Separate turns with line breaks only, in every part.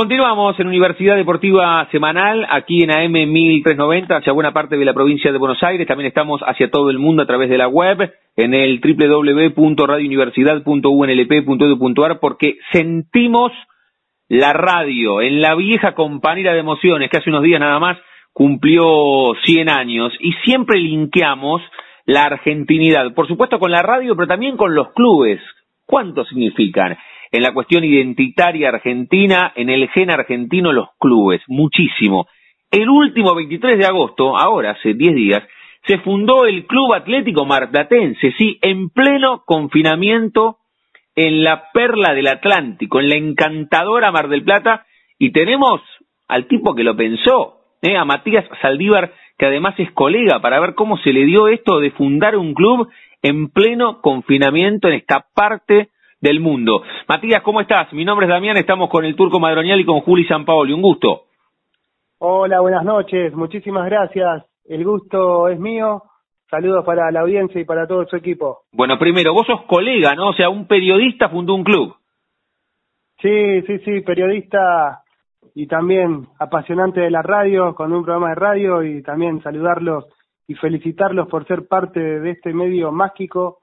Continuamos en Universidad Deportiva Semanal, aquí en AM 1390, hacia buena parte de la provincia de Buenos Aires. También estamos hacia todo el mundo a través de la web, en el www.radiouniversidad.unlp.edu.ar, porque sentimos la radio en la vieja compañera de emociones, que hace unos días nada más cumplió 100 años, y siempre linkeamos la argentinidad, por supuesto con la radio, pero también con los clubes. ¿Cuánto significan? En la cuestión identitaria argentina, en el gen argentino, los clubes, muchísimo. El último 23 de agosto, ahora hace 10 días, se fundó el Club Atlético Marplatense, sí, en pleno confinamiento en la perla del Atlántico, en la encantadora Mar del Plata, y tenemos al tipo que lo pensó, ¿eh? a Matías Saldívar, que además es colega, para ver cómo se le dio esto de fundar un club en pleno confinamiento en esta parte del mundo. Matías, ¿cómo estás? Mi nombre es Damián, estamos con el Turco Madronial y con Juli Sampaoli. Un gusto.
Hola, buenas noches, muchísimas gracias. El gusto es mío. Saludos para la audiencia y para todo su equipo.
Bueno, primero, vos sos colega, ¿no? O sea, un periodista fundó un club.
Sí, sí, sí, periodista y también apasionante de la radio, con un programa de radio y también saludarlos y felicitarlos por ser parte de este medio mágico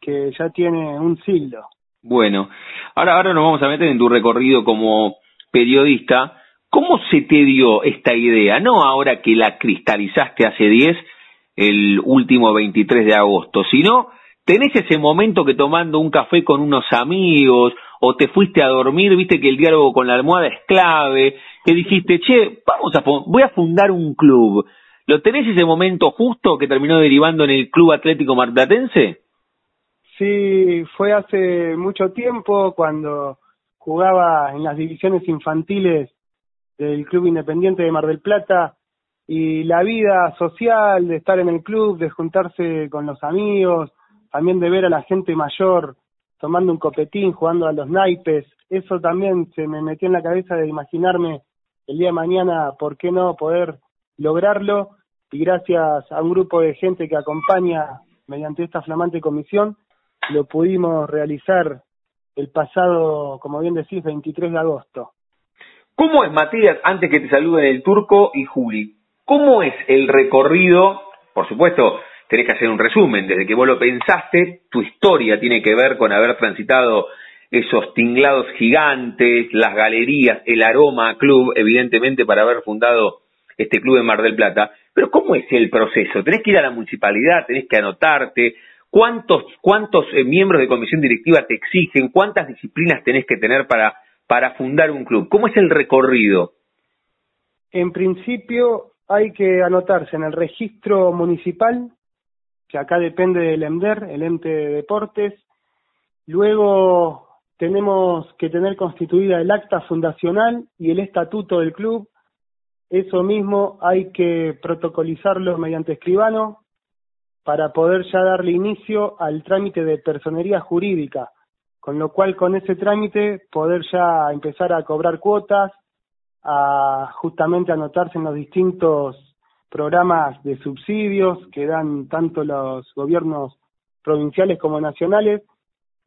que ya tiene un siglo.
Bueno, ahora, ahora nos vamos a meter en tu recorrido como periodista. ¿Cómo se te dio esta idea? No ahora que la cristalizaste hace 10, el último 23 de agosto, sino tenés ese momento que tomando un café con unos amigos o te fuiste a dormir, viste que el diálogo con la almohada es clave, que dijiste, che, vamos a, voy a fundar un club. ¿Lo tenés ese momento justo que terminó derivando en el Club Atlético Marplatense?
Sí, fue hace mucho tiempo cuando jugaba en las divisiones infantiles del Club Independiente de Mar del Plata y la vida social de estar en el club, de juntarse con los amigos, también de ver a la gente mayor tomando un copetín, jugando a los naipes, eso también se me metió en la cabeza de imaginarme el día de mañana, ¿por qué no poder lograrlo? Y gracias a un grupo de gente que acompaña mediante esta flamante comisión, lo pudimos realizar el pasado, como bien decís, 23 de agosto.
¿Cómo es, Matías, antes que te saluden el turco y Juli, cómo es el recorrido? Por supuesto, tenés que hacer un resumen, desde que vos lo pensaste, tu historia tiene que ver con haber transitado esos tinglados gigantes, las galerías, el aroma club, evidentemente para haber fundado este club en Mar del Plata. Pero ¿cómo es el proceso? Tenés que ir a la municipalidad, tenés que anotarte, ¿Cuántos, cuántos eh, miembros de comisión directiva te exigen? ¿Cuántas disciplinas tenés que tener para, para fundar un club? ¿Cómo es el recorrido?
En principio hay que anotarse en el registro municipal, que acá depende del EMDER, el ente de deportes. Luego tenemos que tener constituida el acta fundacional y el estatuto del club. Eso mismo hay que protocolizarlo mediante escribano, para poder ya darle inicio al trámite de personería jurídica, con lo cual con ese trámite poder ya empezar a cobrar cuotas, a justamente anotarse en los distintos programas de subsidios que dan tanto los gobiernos provinciales como nacionales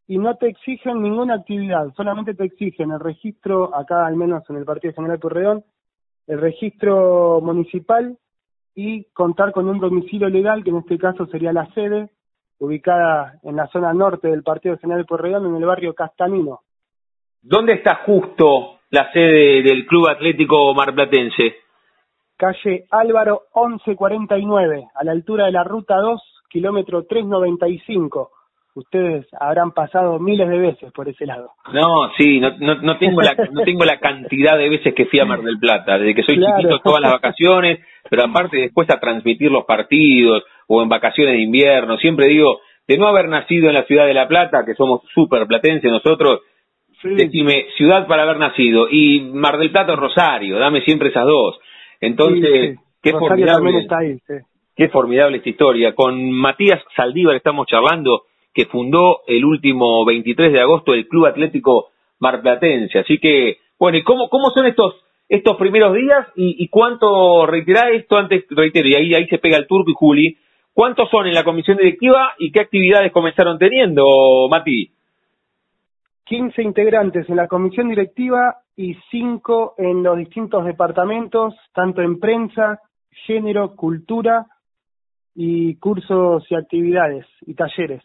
y no te exigen ninguna actividad, solamente te exigen el registro, acá al menos en el Partido General Corredón, el registro municipal y contar con un domicilio legal, que en este caso sería la sede, ubicada en la zona norte del Partido General de Porredón, en el barrio Castamino.
¿Dónde está justo la sede del Club Atlético Marplatense?
Calle Álvaro 1149, a la altura de la Ruta 2, kilómetro 395 ustedes habrán pasado miles de veces por ese lado.
No, sí, no, no, tengo la no tengo la cantidad de veces que fui a Mar del Plata, desde que soy chiquito todas las vacaciones, pero aparte después a transmitir los partidos o en vacaciones de invierno, siempre digo, de no haber nacido en la ciudad de La Plata, que somos súper platenses nosotros, decime ciudad para haber nacido y Mar del Plata o Rosario, dame siempre esas dos. Entonces, qué formidable.
Está ahí,
Qué formidable esta historia. Con Matías Saldívar estamos charlando que fundó el último 23 de agosto el Club Atlético Marplatense. Así que, bueno, ¿y cómo, cómo son estos estos primeros días y, cuánto, reiterá esto antes, reitero, y ahí, ahí se pega el turco y Juli, ¿cuántos son en la comisión directiva y qué actividades comenzaron teniendo, Mati?
15 integrantes en la comisión directiva y cinco en los distintos departamentos, tanto en prensa, género, cultura y cursos y actividades y talleres.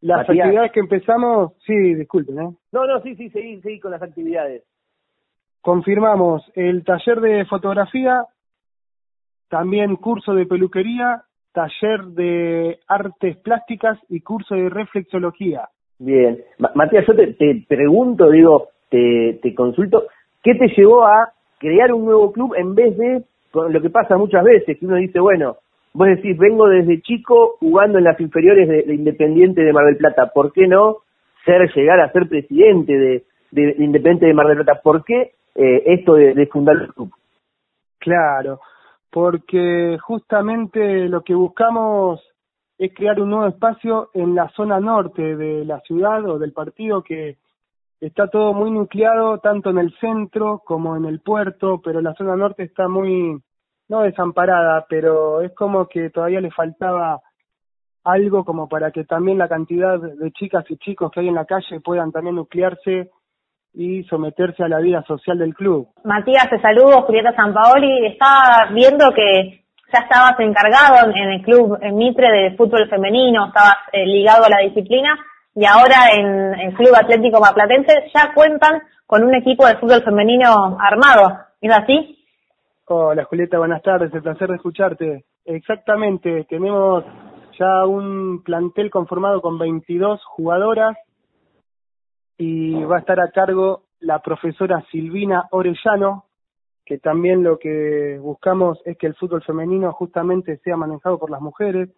Las actividades que empezamos, sí, disculpen, ¿eh?
No, no, sí, sí, seguí, seguí con las actividades.
Confirmamos el taller de fotografía, también curso de peluquería, taller de artes plásticas y curso de reflexología.
Bien. Matías, yo te, te pregunto, digo, te, te consulto, ¿qué te llevó a crear un nuevo club en vez de con lo que pasa muchas veces, que uno dice, bueno, vos decís, vengo desde chico jugando en las inferiores de, Independiente de Mar del Plata, ¿por qué no ser, llegar a ser presidente de, de, Independiente de Mar del Plata? ¿Por qué eh, esto de, fundar el club?
Claro, porque justamente lo que buscamos es crear un nuevo espacio en la zona norte de la ciudad o del partido que está todo muy nucleado tanto en el centro como en el puerto, pero la zona norte está muy, no desamparada, pero es como que todavía le faltaba algo como para que también la cantidad de chicas y chicos que hay en la calle puedan también nuclearse y someterse a la vida social del club.
Matías, te saludo, Julieta Sampaoli. Estaba viendo que ya estabas encargado en el club en Mitre de fútbol femenino, estabas eh, ligado a la disciplina y ahora en el Club Atlético Maplatense ya cuentan con un equipo de fútbol femenino armado. ¿Es así?
Hola Julieta, buenas tardes, el placer de escucharte. Exactamente, tenemos ya un plantel conformado con 22 jugadoras y va a estar a cargo la profesora Silvina Orellano, que también lo que buscamos es que el fútbol femenino justamente sea manejado por las mujeres,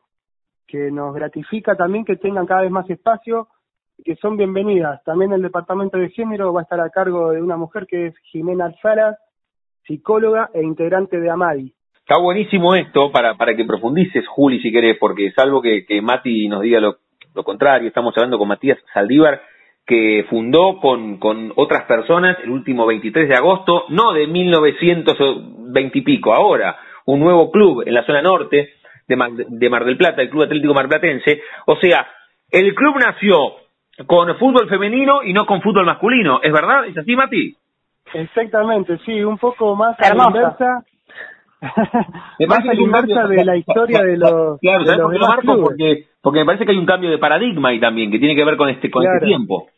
que nos gratifica también que tengan cada vez más espacio y que son bienvenidas. También el departamento de género va a estar a cargo de una mujer que es Jimena Salas, psicóloga e integrante de AMADI.
Está buenísimo esto para, para que profundices, Juli, si querés, porque salvo que, Mati nos diga lo, lo contrario, estamos hablando con Matías Saldívar, que fundó con, con otras personas el último 23 de agosto, no de 1920 y pico, ahora, un nuevo club en la zona norte de Mar, de Mar del Plata, el Club Atlético Marplatense. O sea, el club nació con fútbol femenino y no con fútbol masculino, ¿es verdad? ¿Es así, Mati?
Exactamente, sí, un poco más a la inversa. más a la inversa de la historia de los.
Claro, ¿sabes por qué lo marco? Porque, porque me parece que hay un cambio de paradigma ahí también, que tiene que ver con este, con este tiempo.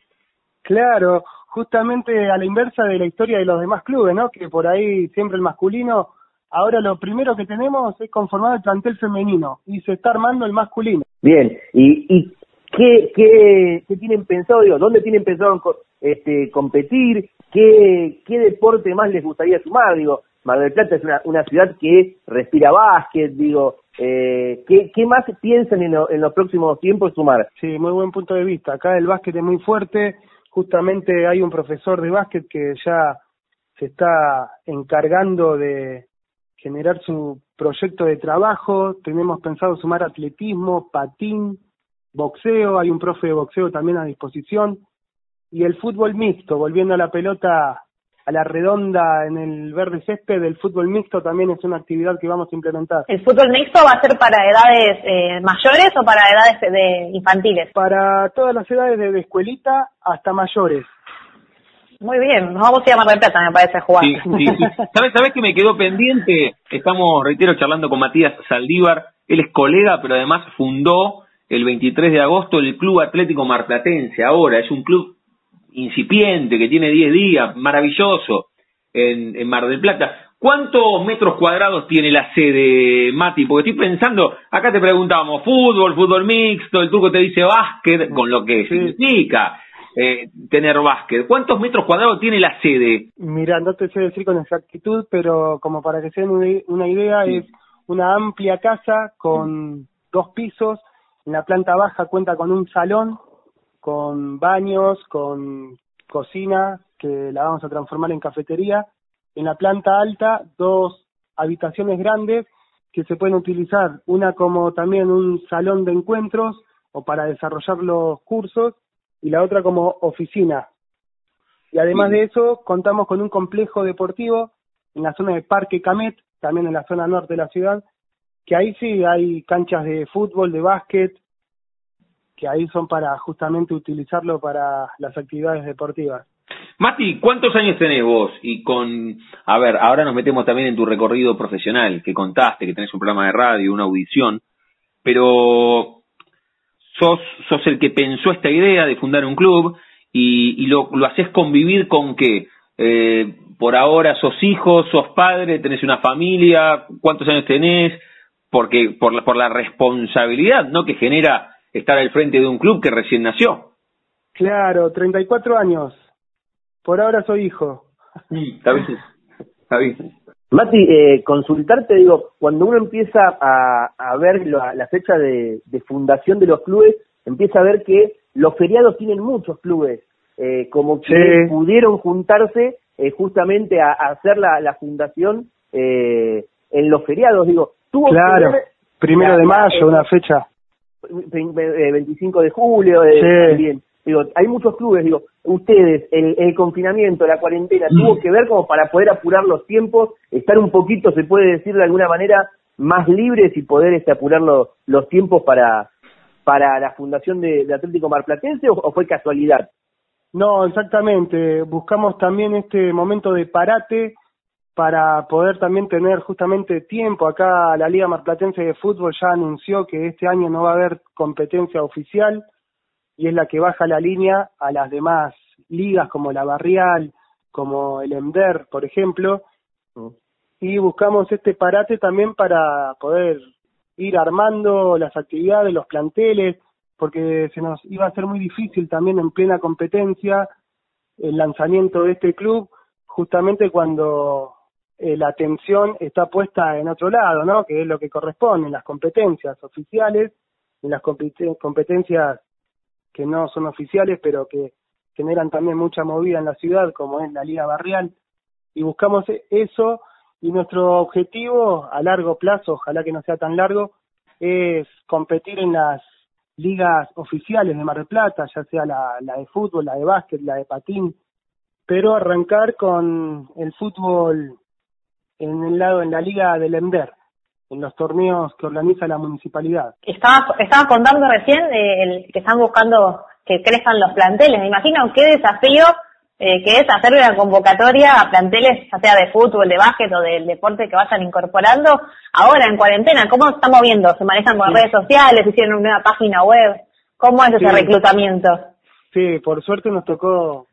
Claro, justamente a la inversa de la historia de los demás clubes, ¿no? Que por ahí siempre el masculino. Ahora lo primero que tenemos es conformar el plantel femenino y se está armando el masculino.
Bien, y, y ¿qué, qué, qué tienen pensado, digo, dónde tienen pensado este, competir? ¿Qué, ¿Qué deporte más les gustaría sumar? Digo, Mar del Plata es una, ciudad que respira básquet, digo, eh, ¿qué, ¿qué más piensan en, en los próximos tiempos sumar?
Sí, muy buen punto de vista. Acá el básquet es muy fuerte, justamente hay un profesor de básquet que ya se está encargando de generar su proyecto de trabajo, tenemos pensado sumar atletismo, patín, boxeo, hay un profe de boxeo también a disposición, y el fútbol mixto, volviendo a la pelota a la redonda en el verde césped, el fútbol mixto también es una actividad que vamos a implementar.
¿El fútbol mixto va a ser para edades eh, mayores o para edades de infantiles?
Para todas las edades, desde escuelita hasta mayores.
Muy bien, nos vamos a ir a Mar del Plata, me parece, jugar.
Sí, sí, sí. ¿Sabes, ¿Sabes que me quedó pendiente? Estamos, reitero, charlando con Matías Saldívar. Él es colega, pero además fundó el 23 de agosto el Club Atlético Marplatense. Ahora es un club incipiente que tiene 10 días, maravilloso, en, en Mar del Plata. ¿Cuántos metros cuadrados tiene la sede, Mati? Porque estoy pensando, acá te preguntamos, fútbol, fútbol mixto, el turco te dice básquet, con lo que significa eh, tener básquet. ¿Cuántos metros cuadrados tiene la sede?
Mira, no te sé decir con exactitud, pero como para que se den una idea, es una amplia casa con dos pisos, en la planta baja cuenta con un salón, con baños, con cocina, que la vamos a transformar en cafetería. En la planta alta, dos habitaciones grandes que se pueden utilizar, una como también un salón de encuentros o para desarrollar los cursos y la otra como oficina. Y además de eso, contamos con un complejo deportivo en la zona de Parque Camet, también en la zona norte de la ciudad, que ahí sí hay canchas de fútbol, de básquet, que ahí son para justamente utilizarlo para las actividades deportivas.
Mati, ¿cuántos años tenés vos? Y con, a ver, ahora nos metemos también en tu recorrido profesional, que contaste, que tenés un programa de radio, una audición, pero sos, sos el que pensó esta idea de fundar un club y, lo, lo haces convivir con que eh, por ahora sos hijo, sos padre, tenés una familia, ¿cuántos años tenés? Porque por la, por la responsabilidad, ¿no? Que genera estar al frente de un club que recién nació.
Claro, 34 años. Por ahora soy hijo.
Está bien. Está bien.
Mati, eh, consultarte, digo, cuando uno empieza a, a ver la, la fecha de, de, fundación de los clubes, empieza a ver que los feriados tienen muchos clubes, eh, como que sí. pudieron juntarse eh, justamente a, a, hacer la, la fundación eh, en los feriados, digo, tuvo
claro, primero de mayo, una fecha.
25 de julio, sí. también. Digo, hay muchos clubes, digo, ustedes, el, el confinamiento, la cuarentena, mm. tuvo que ver como para poder apurar los tiempos, estar un poquito, se puede decir de alguna manera, más libres y poder este, apurar los, los tiempos para, para la fundación de, de Atlético Marplatense o, o, fue casualidad?
No, exactamente. Buscamos también este momento de parate para poder también tener justamente tiempo. Acá la Liga Marplatense de Fútbol ya anunció que este año no va a haber competencia oficial y es la que baja la línea a las demás ligas como la Barrial, como el EMDER, por ejemplo, mm. y buscamos este parate también para poder ir armando las actividades, los planteles, porque se nos iba a ser muy difícil también en plena competencia el lanzamiento de este club, justamente cuando eh, la atención está puesta en otro lado, ¿no? Que es lo que corresponde en las competencias oficiales, en las competencias que no son oficiales, pero que generan también mucha movida en la ciudad, como es la Liga Barrial, y buscamos eso, y nuestro objetivo a largo plazo, ojalá que no sea tan largo, es competir en las ligas oficiales de Mar del Plata, ya sea la de fútbol, la de básquet, la de patín, pero arrancar con el fútbol en el lado, en la liga del Ender, en los torneos que organiza la municipalidad.
Estaba, estaba contando recién eh, el, que están buscando que crezcan los planteles. Me imagino qué desafío eh, que es hacer una convocatoria a planteles, ya sea de fútbol, de básquet o del deporte que vayan incorporando ahora en cuarentena. ¿Cómo se está moviendo? ¿Se manejan por sí. redes sociales? ¿Hicieron una página web? ¿Cómo es ese reclutamiento?
Sí, por suerte nos tocó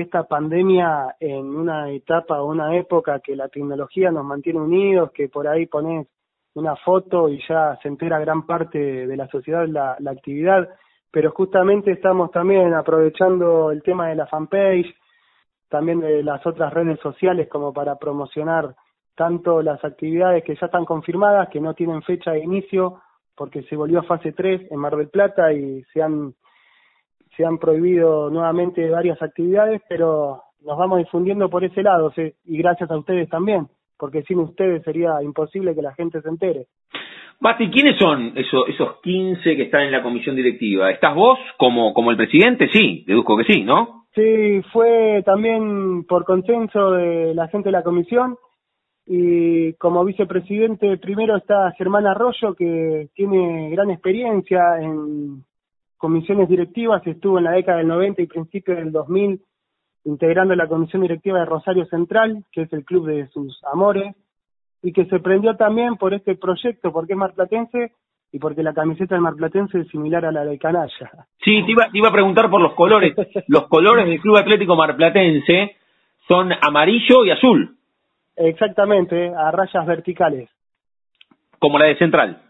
esta pandemia en una etapa o una época que la tecnología nos mantiene unidos, que por ahí pones una foto y ya se entera gran parte de la sociedad la, la actividad, pero justamente estamos también aprovechando el tema de la fanpage, también de las otras redes sociales como para promocionar tanto las actividades que ya están confirmadas, que no tienen fecha de inicio, porque se volvió a fase 3 en Mar del Plata y se han, se han prohibido nuevamente varias actividades, pero nos vamos difundiendo por ese lado, ¿sí? y gracias a ustedes también porque sin ustedes sería imposible que la gente se entere.
Basti, ¿quiénes son esos, esos 15 que están en la comisión directiva? ¿Estás vos como, como el presidente? Sí, deduzco que sí, ¿no?
Sí, fue también por consenso de la gente de la comisión y como vicepresidente primero está Germán Arroyo que tiene gran experiencia en comisiones directivas, estuvo en la década del 90 y principio del 2000 integrando la comisión directiva de Rosario Central, que es el club de sus amores, y que se prendió también por este proyecto, porque es marplatense y porque la camiseta del marplatense es similar a la de Canalla.
Sí, te iba, te iba a preguntar por los colores. los colores del Club Atlético Marplatense son amarillo y azul.
Exactamente, a rayas verticales.
Como la de Central.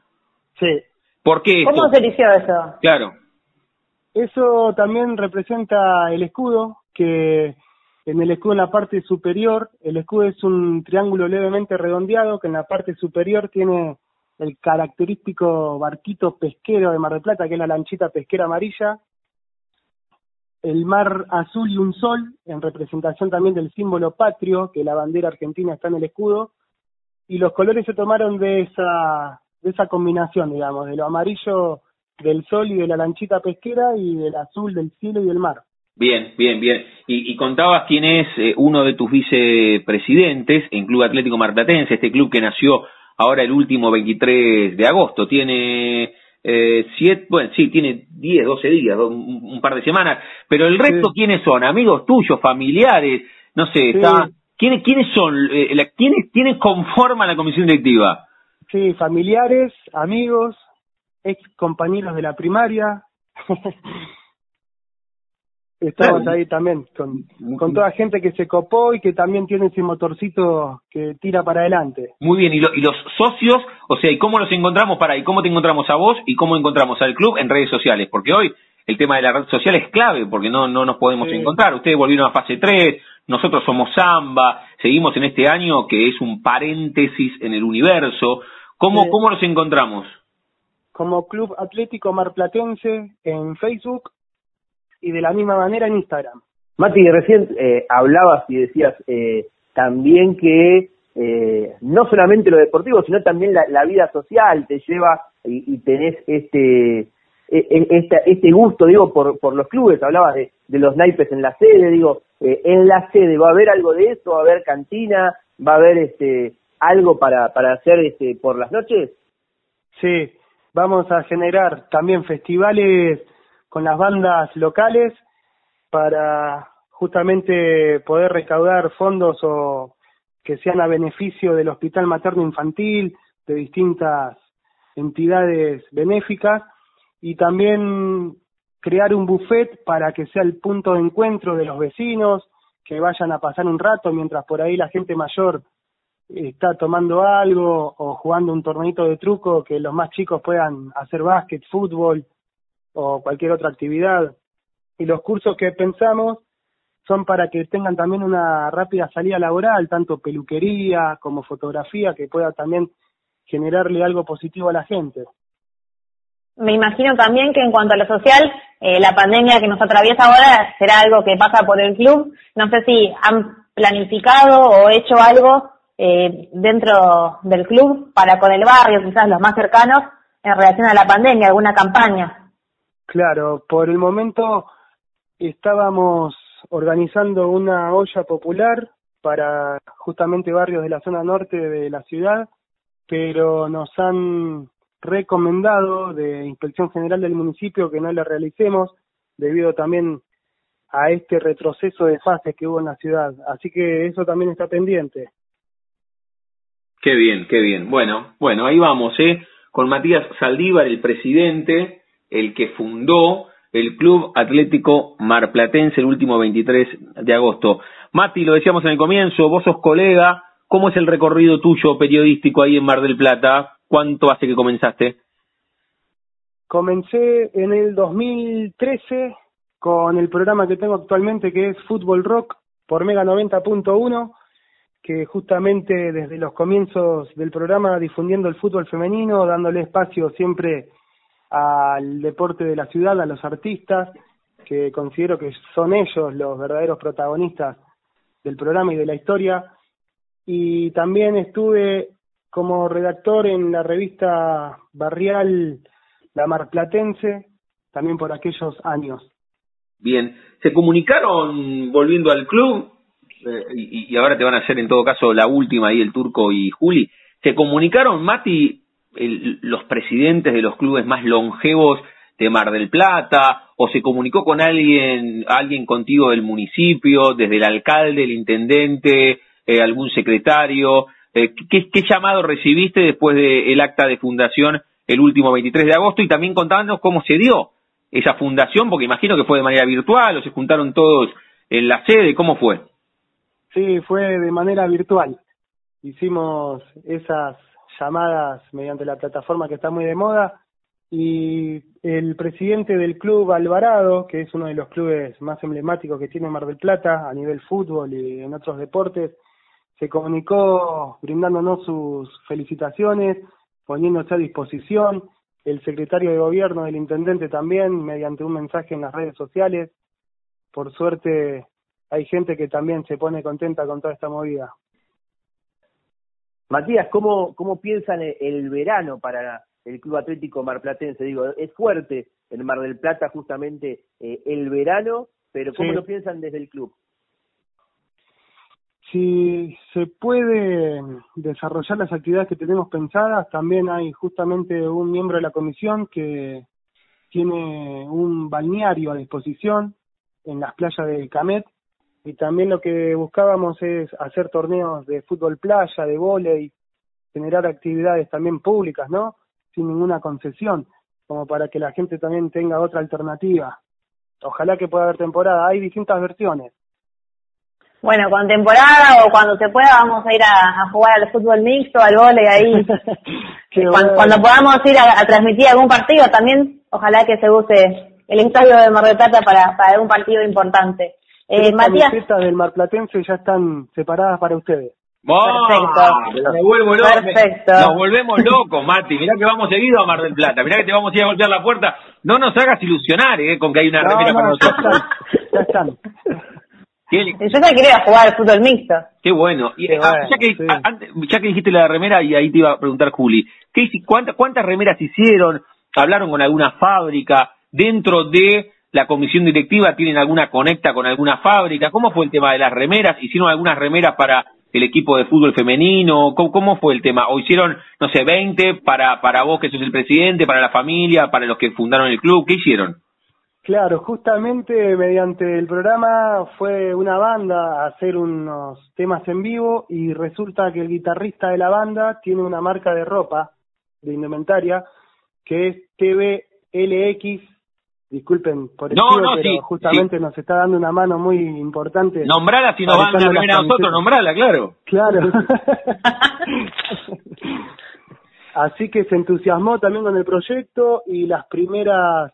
Sí.
¿Por qué esto?
¿Cómo se eligió eso?
Claro.
Eso también representa el escudo, que en el escudo en la parte superior, el escudo es un triángulo levemente redondeado que en la parte superior tiene el característico barquito pesquero de Mar del Plata, que es la lanchita pesquera amarilla, el mar azul y un sol, en representación también del símbolo patrio, que la bandera argentina está en el escudo, y los colores se tomaron de esa, de esa combinación, digamos, de lo amarillo del sol y de la lanchita pesquera y del azul del cielo y del mar.
Bien, bien, bien. Y, y contabas quién es eh, uno de tus vicepresidentes en Club Atlético Marplatense, este club que nació ahora el último 23 de agosto. Tiene eh, siete, bueno, sí, tiene 10, 12 días, un, par de semanas, pero el resto, ¿quiénes son? ¿Amigos tuyos, familiares? No sé, está, ¿quiénes, ¿quiénes son? Eh, la, ¿quiénes, ¿Quiénes conforman la comisión directiva?
Sí, familiares, amigos, ex compañeros de la primaria. Estamos ahí también, con, con toda gente que se copó y que también tiene ese motorcito que tira para adelante.
Muy bien, ¿y, y los socios? O sea, ¿y cómo los encontramos para, y cómo te encontramos a vos y cómo encontramos al club en redes sociales? Porque hoy el tema de la red social es clave, porque no, no nos podemos encontrar. Ustedes volvieron a fase 3, nosotros somos Samba, seguimos en este año que es un paréntesis en el universo. ¿Cómo, ¿Cómo los encontramos?
Como Club Atlético Marplatense en Facebook y de la misma manera en Instagram.
Mati, recién eh, hablabas y decías eh, también que eh, no solamente lo deportivo, sino también la, vida social te lleva y, tenés este e, e, este, este gusto, digo, por, por los clubes, hablabas de, de los naipes en la sede, digo, en la sede, ¿va a haber algo de eso? ¿Va a haber cantina? ¿Va a haber este algo para, para hacer este por las noches?
Sí, vamos a generar también festivales con las bandas locales para justamente poder recaudar fondos o que sean a beneficio del Hospital Materno Infantil, de distintas entidades benéficas y también crear un buffet para que sea el punto de encuentro de los vecinos, que vayan a pasar un rato mientras por ahí la gente mayor está tomando algo o jugando un torneito de truco, que los más chicos puedan hacer básquet, fútbol o cualquier otra actividad. Y los cursos que pensamos son para que tengan también una rápida salida laboral, tanto peluquería como fotografía, que pueda también generarle algo positivo a la gente.
Me imagino también que en cuanto a lo social, eh, la pandemia que nos atraviesa ahora será algo que pasa por el club. No sé si han planificado o hecho algo eh, dentro del club para con el barrio, quizás los más cercanos, en relación a la pandemia, alguna campaña.
Claro, por el momento estábamos organizando una olla popular para justamente barrios de la zona norte de la ciudad, pero nos han recomendado de Inspección General del municipio que no la realicemos debido también a este retroceso de fases que hubo en la ciudad. Así que eso también está pendiente.
Qué bien, qué bien. Bueno, bueno, ahí vamos, ¿eh? Con Matías Saldívar, el presidente, el que fundó el Club Atlético Marplatense el último 23 de agosto. Mati, lo decíamos en el comienzo, vos sos colega, ¿cómo es el recorrido tuyo periodístico ahí en Mar del Plata? ¿Cuánto hace que comenzaste?
Comencé en el 2013 con el programa que tengo actualmente que es Fútbol Rock por Mega 90.1 que justamente desde los comienzos del programa difundiendo el fútbol femenino, dándole espacio siempre al deporte de la ciudad, a los artistas, que considero que son ellos los verdaderos protagonistas del programa y de la historia. Y también estuve como redactor en la revista barrial La Marplatense, también por aquellos años.
Bien, ¿se comunicaron volviendo al club eh, y, ahora te van a hacer en todo caso la última ahí el Turco y Juli, ¿se comunicaron, Mati, los presidentes de los clubes más longevos de Mar del Plata o se comunicó con alguien, alguien contigo del municipio, desde el alcalde, el intendente, eh, algún secretario? Eh, ¿qué, ¿qué, llamado recibiste después del acta de fundación el último 23 de agosto? Y también contándonos cómo se dio esa fundación, porque imagino que fue de manera virtual o se juntaron todos en la sede, ¿cómo fue?
Sí, fue de manera virtual. Hicimos esas llamadas mediante la plataforma que está muy de moda y el presidente del club Alvarado, que es uno de los clubes más emblemáticos que tiene Mar del Plata a nivel fútbol y en otros deportes, se comunicó brindándonos sus felicitaciones, poniéndose a disposición, el secretario de gobierno del intendente también, mediante un mensaje en las redes sociales. Por suerte hay gente que también se pone contenta con toda esta movida.
Matías, ¿cómo, cómo piensan el verano para el Club Atlético Marplatense? Digo, es fuerte en Mar del Plata justamente eh, el verano, pero ¿cómo lo piensan desde el club?
si se puede desarrollar las actividades que tenemos pensadas, también hay justamente un miembro de la comisión que tiene un balneario a disposición en las playas de Camet y también lo que buscábamos es hacer torneos de fútbol playa, de vóley, generar actividades también públicas, ¿no? Sin ninguna concesión, como para que la gente también tenga otra alternativa. Ojalá que pueda haber temporada. Hay distintas versiones.
Bueno, con temporada o cuando se pueda vamos a ir a, jugar al fútbol mixto, al vóley ahí. cuando, podamos ir a, transmitir algún partido también, ojalá que se use el estadio de Mar del Plata para, para algún partido importante.
Eh, Matías. Las del Marplatense ya están separadas para ustedes.
Perfecto. Me vuelvo loco. Perfecto. Nos volvemos locos, Mati. Mirá que vamos seguido a Mar del Plata. Mirá que te vamos a ir a golpear la puerta. No nos hagas ilusionar, eh, con que hay una remera para nosotros.
Ya están.
Yo te quería jugar al fútbol mixto.
Qué bueno. Y, ah, ya, que, ya que dijiste la remera, y ahí te iba a preguntar, Juli, ¿qué, cuántas, ¿cuántas remeras hicieron? ¿Hablaron con alguna fábrica? ¿Dentro de la comisión directiva tienen alguna conecta con alguna fábrica? ¿Cómo fue el tema de las remeras? ¿Hicieron algunas remeras para el equipo de fútbol femenino? ¿Cómo, fue el tema? ¿O hicieron, no sé, 20 para, para vos que sos el presidente, para la familia, para los que fundaron el club? ¿Qué hicieron?
Claro, justamente mediante el programa fue una banda a hacer unos temas en vivo y resulta que el guitarrista de la banda tiene una marca de ropa, de indumentaria, que es TVLX. Disculpen por el
no, no,
pero justamente nos está dando una mano muy importante.
Nombrala si nos van a a nosotros, nombrala, claro.
Claro. Así que se entusiasmó también con el proyecto y las primeras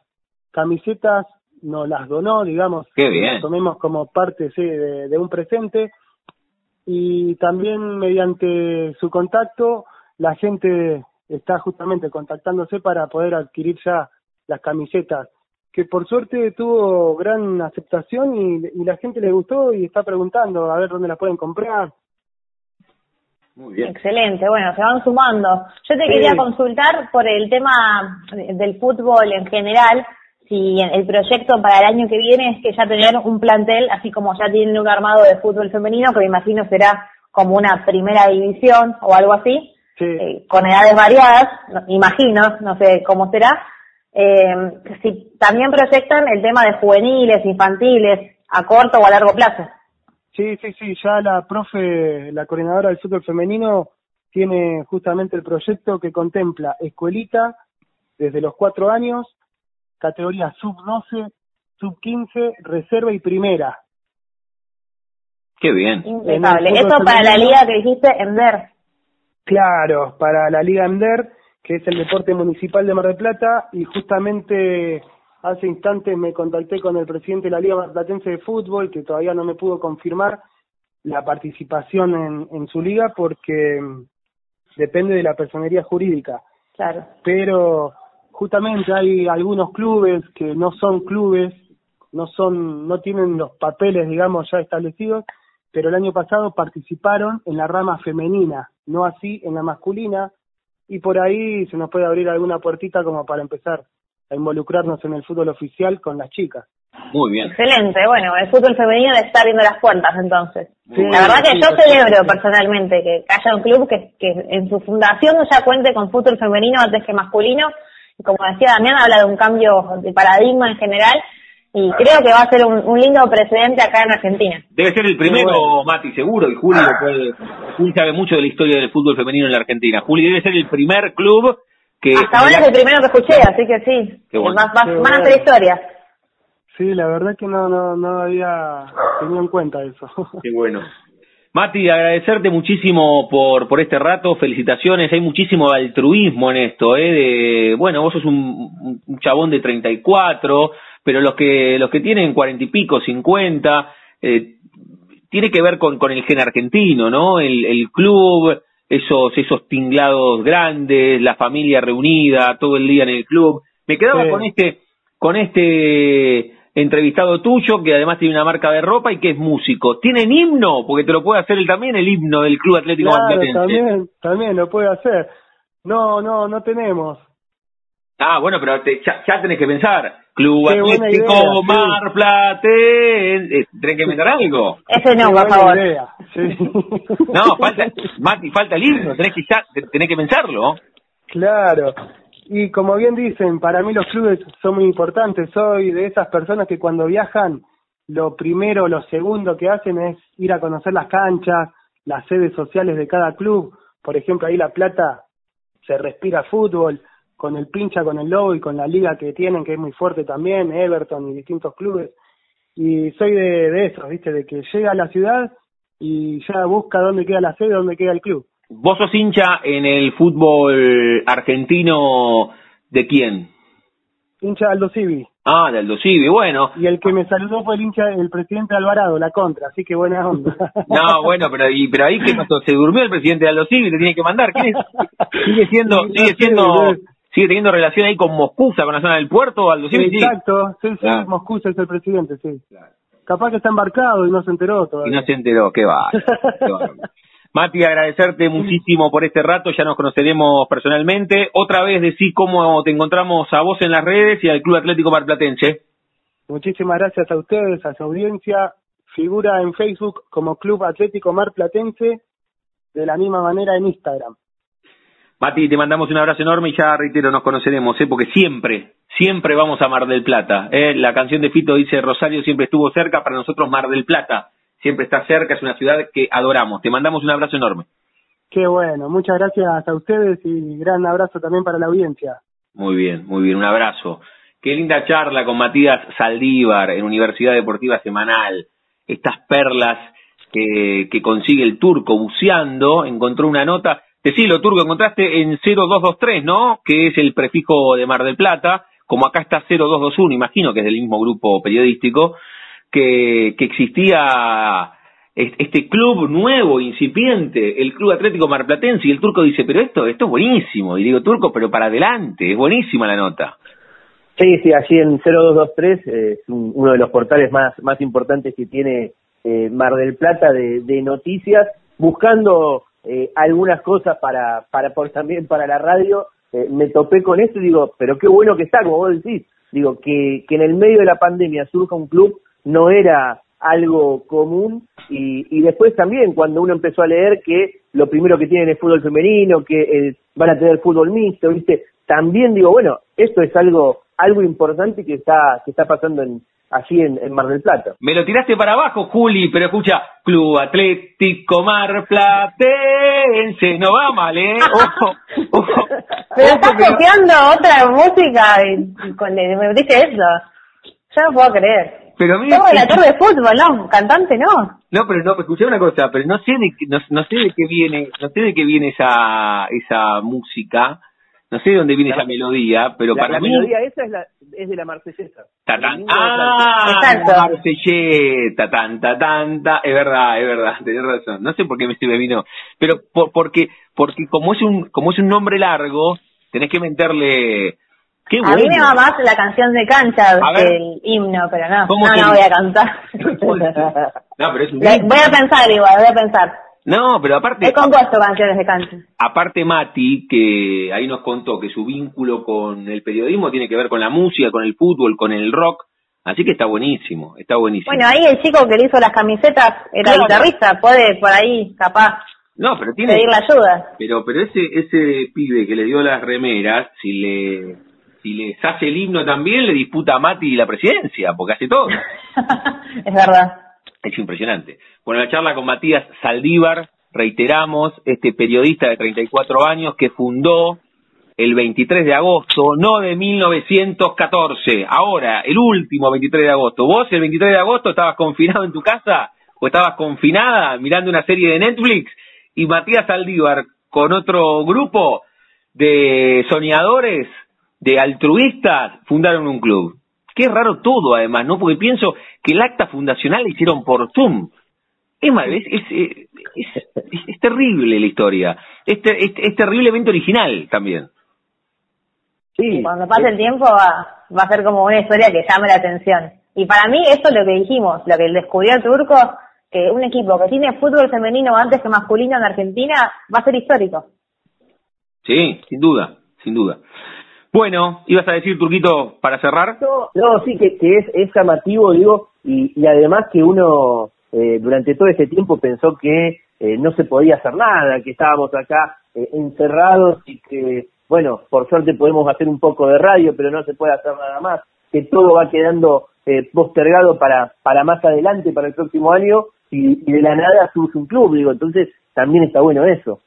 camisetas nos las donó, digamos,
Qué bien.
tomemos como parte de, un presente y también mediante su contacto la gente está justamente contactándose para poder adquirir ya las camisetas que por suerte tuvo gran aceptación y, la gente le gustó y está preguntando a ver dónde las pueden comprar.
Muy bien. Excelente, bueno, se van sumando. Yo te quería consultar por el tema del fútbol en general, si el proyecto para el año que viene es que ya tener un plantel, así como ya tienen un armado de fútbol femenino, que me imagino será como una primera división o algo así, eh, con edades variadas, imagino, no sé cómo será. Eh, si también proyectan el tema de juveniles, infantiles, a corto o a largo plazo.
Sí, sí, sí, ya la profe, la coordinadora del fútbol femenino, tiene justamente el proyecto que contempla escuelita desde los cuatro años categoría sub-12, sub-15, reserva y primera.
Qué bien.
Impecable. Eso para la liga que dijiste, EMDER.
Claro, para la liga EMDER, que es el deporte municipal de Mar del Plata, y justamente hace instantes me contacté con el presidente de la Liga Marplatense de Fútbol, que todavía no me pudo confirmar la participación en, en su liga porque mm, depende de la personería jurídica.
Claro.
Pero justamente hay algunos clubes que no son clubes, no son, no tienen los papeles, digamos, ya establecidos, pero el año pasado participaron en la rama femenina, no así en la masculina, y por ahí se nos puede abrir alguna puertita como para empezar a involucrarnos en el fútbol oficial con las chicas.
Muy bien.
Excelente, bueno, el fútbol femenino está abriendo las puertas entonces. la verdad que yo celebro personalmente que haya un club que, que en su fundación ya cuente con fútbol femenino antes que masculino como decía Damián, habla de un cambio de paradigma en general y creo que va a ser un, lindo precedente acá en Argentina.
Debe ser el primero, Mati, seguro, y Juli, Juli sabe mucho de la historia del fútbol femenino en la Argentina. Juli debe ser el primer club que...
Hasta ahora es el primero que escuché, así que sí, van a ser historias.
Sí, la verdad que no, no, no había tenido en cuenta eso.
Qué bueno. Mati, agradecerte muchísimo por, por este rato, felicitaciones, hay muchísimo altruismo en esto, ¿eh? De, bueno, vos sos un, un chabón de 34, pero los que, los que tienen cuarenta y pico, cincuenta, eh, tiene que ver con, con el gen argentino, ¿no? El, el club, esos, esos tinglados grandes, la familia reunida todo el día en el club. Me quedaba con este, con este entrevistado tuyo, que además tiene una marca de ropa y que es músico. ¿Tienen himno? Porque te lo puede hacer él también, el himno del Club Atlético
claro, también, también lo puede hacer. No, no, no tenemos.
Ah, bueno, pero ya, ya, tenés que pensar. Club
Qué
Atlético
idea, sí.
Mar Platense. Eh, Tenés que inventar algo.
Ese no, por favor.
sí.
No, falta, Mati, falta el himno. Tenés que, ya, tenés que pensarlo.
Claro. Y como bien dicen, para mí los clubes son muy importantes. Soy de esas personas que cuando viajan, lo primero, lo segundo que hacen es ir a conocer las canchas, las sedes sociales de cada club. Por ejemplo, ahí La Plata se respira fútbol, con el pincha, con el lobo y con la liga que tienen, que es muy fuerte también, Everton y distintos clubes. Y soy de, de esos, ¿viste? De que llega a la ciudad y ya busca dónde queda la sede, dónde queda el club.
Vos sos hincha en el fútbol argentino de quién?
Hincha de Aldo Civi.
Ah, de Aldo Civi, bueno.
Y el que me saludó fue el hincha, el presidente Alvarado, la contra, así que buena onda.
No, bueno, pero, y, pero ahí qué pasó, se durmió el presidente de Aldo Civi, le tiene que mandar. ¿Quién es? Sigue siendo, sigue siendo. Sigue teniendo relación ahí con Moscusa, con la zona del puerto, Aldo sí.
Exacto, sí, sí,
Claro.
Moscú es el presidente, sí. Capaz que está embarcado y no se enteró
Y
todavía.
no se enteró, qué va. Mati, agradecerte muchísimo por este rato, ya nos conoceremos personalmente. Otra vez decí cómo te encontramos a vos en las redes y al Club Atlético Marplatense.
Muchísimas gracias a ustedes, a su audiencia. Figura en Facebook como Club Atlético Mar Platense, de la misma manera en Instagram.
Mati, te mandamos un abrazo enorme y ya reitero, nos conoceremos, ¿eh? porque siempre, siempre vamos a Mar del Plata. ¿eh? La canción de Fito dice Rosario siempre estuvo cerca, para nosotros Mar del Plata siempre está cerca, es una ciudad que adoramos. Te mandamos un abrazo enorme.
Qué bueno, muchas gracias a ustedes y gran abrazo también para la audiencia.
Muy bien, muy bien, un abrazo. Qué linda charla con Matías Saldívar en Universidad Deportiva Semanal. Estas perlas que, que consigue el turco buceando, encontró una nota. Decilo, turco, encontraste en 0223, ¿no? Que es el prefijo de Mar del Plata. Como acá está 0221, imagino que es del mismo grupo periodístico, que, existía es- este club nuevo, incipiente, el Club Atlético Marplatense, y el turco dice, pero esto, esto es buenísimo. Y digo, turco, pero para adelante, es buenísima la nota.
Sí, sí, allí en 0223 eh, es un- uno de los portales más, más importantes que tiene eh, Mar del Plata de noticias, buscando eh, algunas cosas para, para por, también para la radio. eh, me topé con esto y digo, pero qué bueno que está, como vos decís. Digo, que, que en el medio de la pandemia surja un club no era algo común y, y después también cuando uno empezó a leer que lo primero que tienen es fútbol femenino, que eh, van a tener fútbol mixto, ¿viste? También digo, bueno, esto es algo algo importante que está que está pasando en allí en, en Mar del Plata.
Me lo tiraste para abajo, Juli, pero escucha, Club Atlético Marplatense, no va mal, ¿eh? Ojo, ojo.
Pero
ojo
estás copiando otra música y, y con, me dice eso. Yo no puedo creer.
Pero mira,
Todo el actor de fútbol, ¿no? Cantante, no.
No, pero no, escuché una cosa, pero no sé de qué, no, no sé de qué viene, no sé de qué viene esa esa música, no sé de dónde viene
La-
esa melodía, pero
la,
para
la
mí
melodía esa es, la, es de la marsellesa.
Tatán. Ah,
Exacto.
Marselleta, tanta, tanta, es verdad, es verdad, tenés razón. No sé por qué me me vino, pero por, porque, porque como es un, como es un nombre largo, tenés que meterle, qué
A
bueno.
mí me va más la canción de cancha
A
el himno, pero no,
¿Cómo
no, no voy a cantar.
No, pero es un
voy a pensar igual, voy a pensar.
No, pero aparte,
He compuesto canciones de cancha.
aparte Mati, que ahí nos contó que su vínculo con el periodismo tiene que ver con la música, con el fútbol, con el rock, así que está buenísimo, está buenísimo.
Bueno, ahí el chico que le hizo las camisetas era
Claro.
guitarrista, puede por ahí, capaz,
no, pero tiene,
pedirle ayuda.
Pero, pero ese, ese pibe que le dio las remeras, si le, si les hace el himno también, le disputa a Mati la presidencia, porque hace todo.
es verdad.
Es impresionante. Bueno, la charla con Matías Saldívar, reiteramos, este periodista de 34 años que fundó el 23 de agosto, no de 1914, ahora, el último 23 de agosto. ¿Vos el 23 de agosto estabas confinado en tu casa o estabas confinada mirando una serie de Netflix? Y Matías Saldívar con otro grupo de soñadores, de altruistas, fundaron un club. Qué raro todo, además, ¿no? Porque pienso que el acta fundacional la hicieron por Zoom. Es, mal- es, es, es, terrible la historia. Es, ter- es, es terriblemente original también.
Sí,
cuando pase el tiempo va, va a ser como una historia que llame la atención. Y para mí eso es lo que dijimos, lo que descubrió el turco, que un equipo que tiene fútbol femenino antes que masculino en Argentina va a ser histórico.
Sí, sin duda, sin duda. Bueno, ibas a decir, Turquito, para cerrar.
No, no sí, que, es, es llamativo, digo, y, además que uno eh, durante todo ese tiempo pensó que eh, no se podía hacer nada, que estábamos acá eh, encerrados y que, bueno, por suerte podemos hacer un poco de radio, pero no se puede hacer nada más, que todo va quedando eh, postergado para, para más adelante, para el próximo año, y, y de la nada surge un club, digo, entonces también está bueno eso.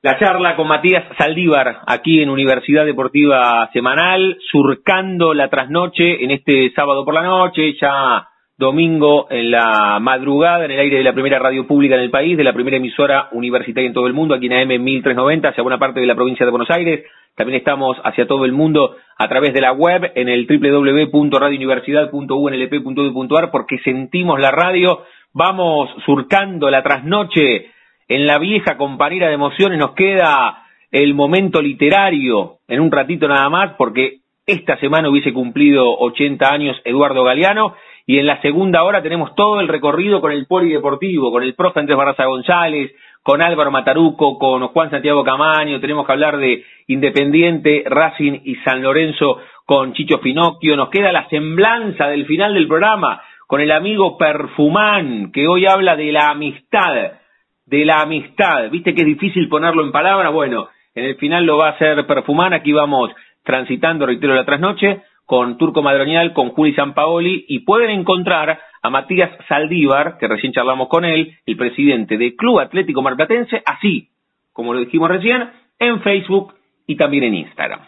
La charla con Matías Saldívar, aquí en Universidad Deportiva Semanal, surcando la trasnoche en este sábado por la noche, ya domingo en la madrugada, en el aire de la primera radio pública en el país, de la primera emisora universitaria en todo el mundo, aquí en AM 1390, hacia buena parte de la provincia de Buenos Aires. También estamos hacia todo el mundo a través de la web en el www.radiouniversidad.unlp.edu.ar porque sentimos la radio. Vamos surcando la trasnoche en la vieja compañera de emociones. Nos queda el momento literario en un ratito nada más porque esta semana hubiese cumplido 80 años Eduardo Galeano y en la segunda hora tenemos todo el recorrido con el polideportivo, con el profe Andrés Barraza González, con Álvaro Mataruco, con Juan Santiago Camaño, tenemos que hablar de Independiente, Racing y San Lorenzo con Chicho Finocchio, nos queda la semblanza del final del programa con el amigo Perfumán, que hoy habla de la amistad, de la amistad, viste que es difícil ponerlo en palabras, bueno, en el final lo va a hacer Perfumán, aquí vamos transitando, reitero, la trasnoche, con Turco Madronial, con Juli Sampaoli, y pueden encontrar a Matías Saldívar, que recién charlamos con él, el presidente del Club Atlético Marplatense, así como lo dijimos recién, en Facebook y también en Instagram.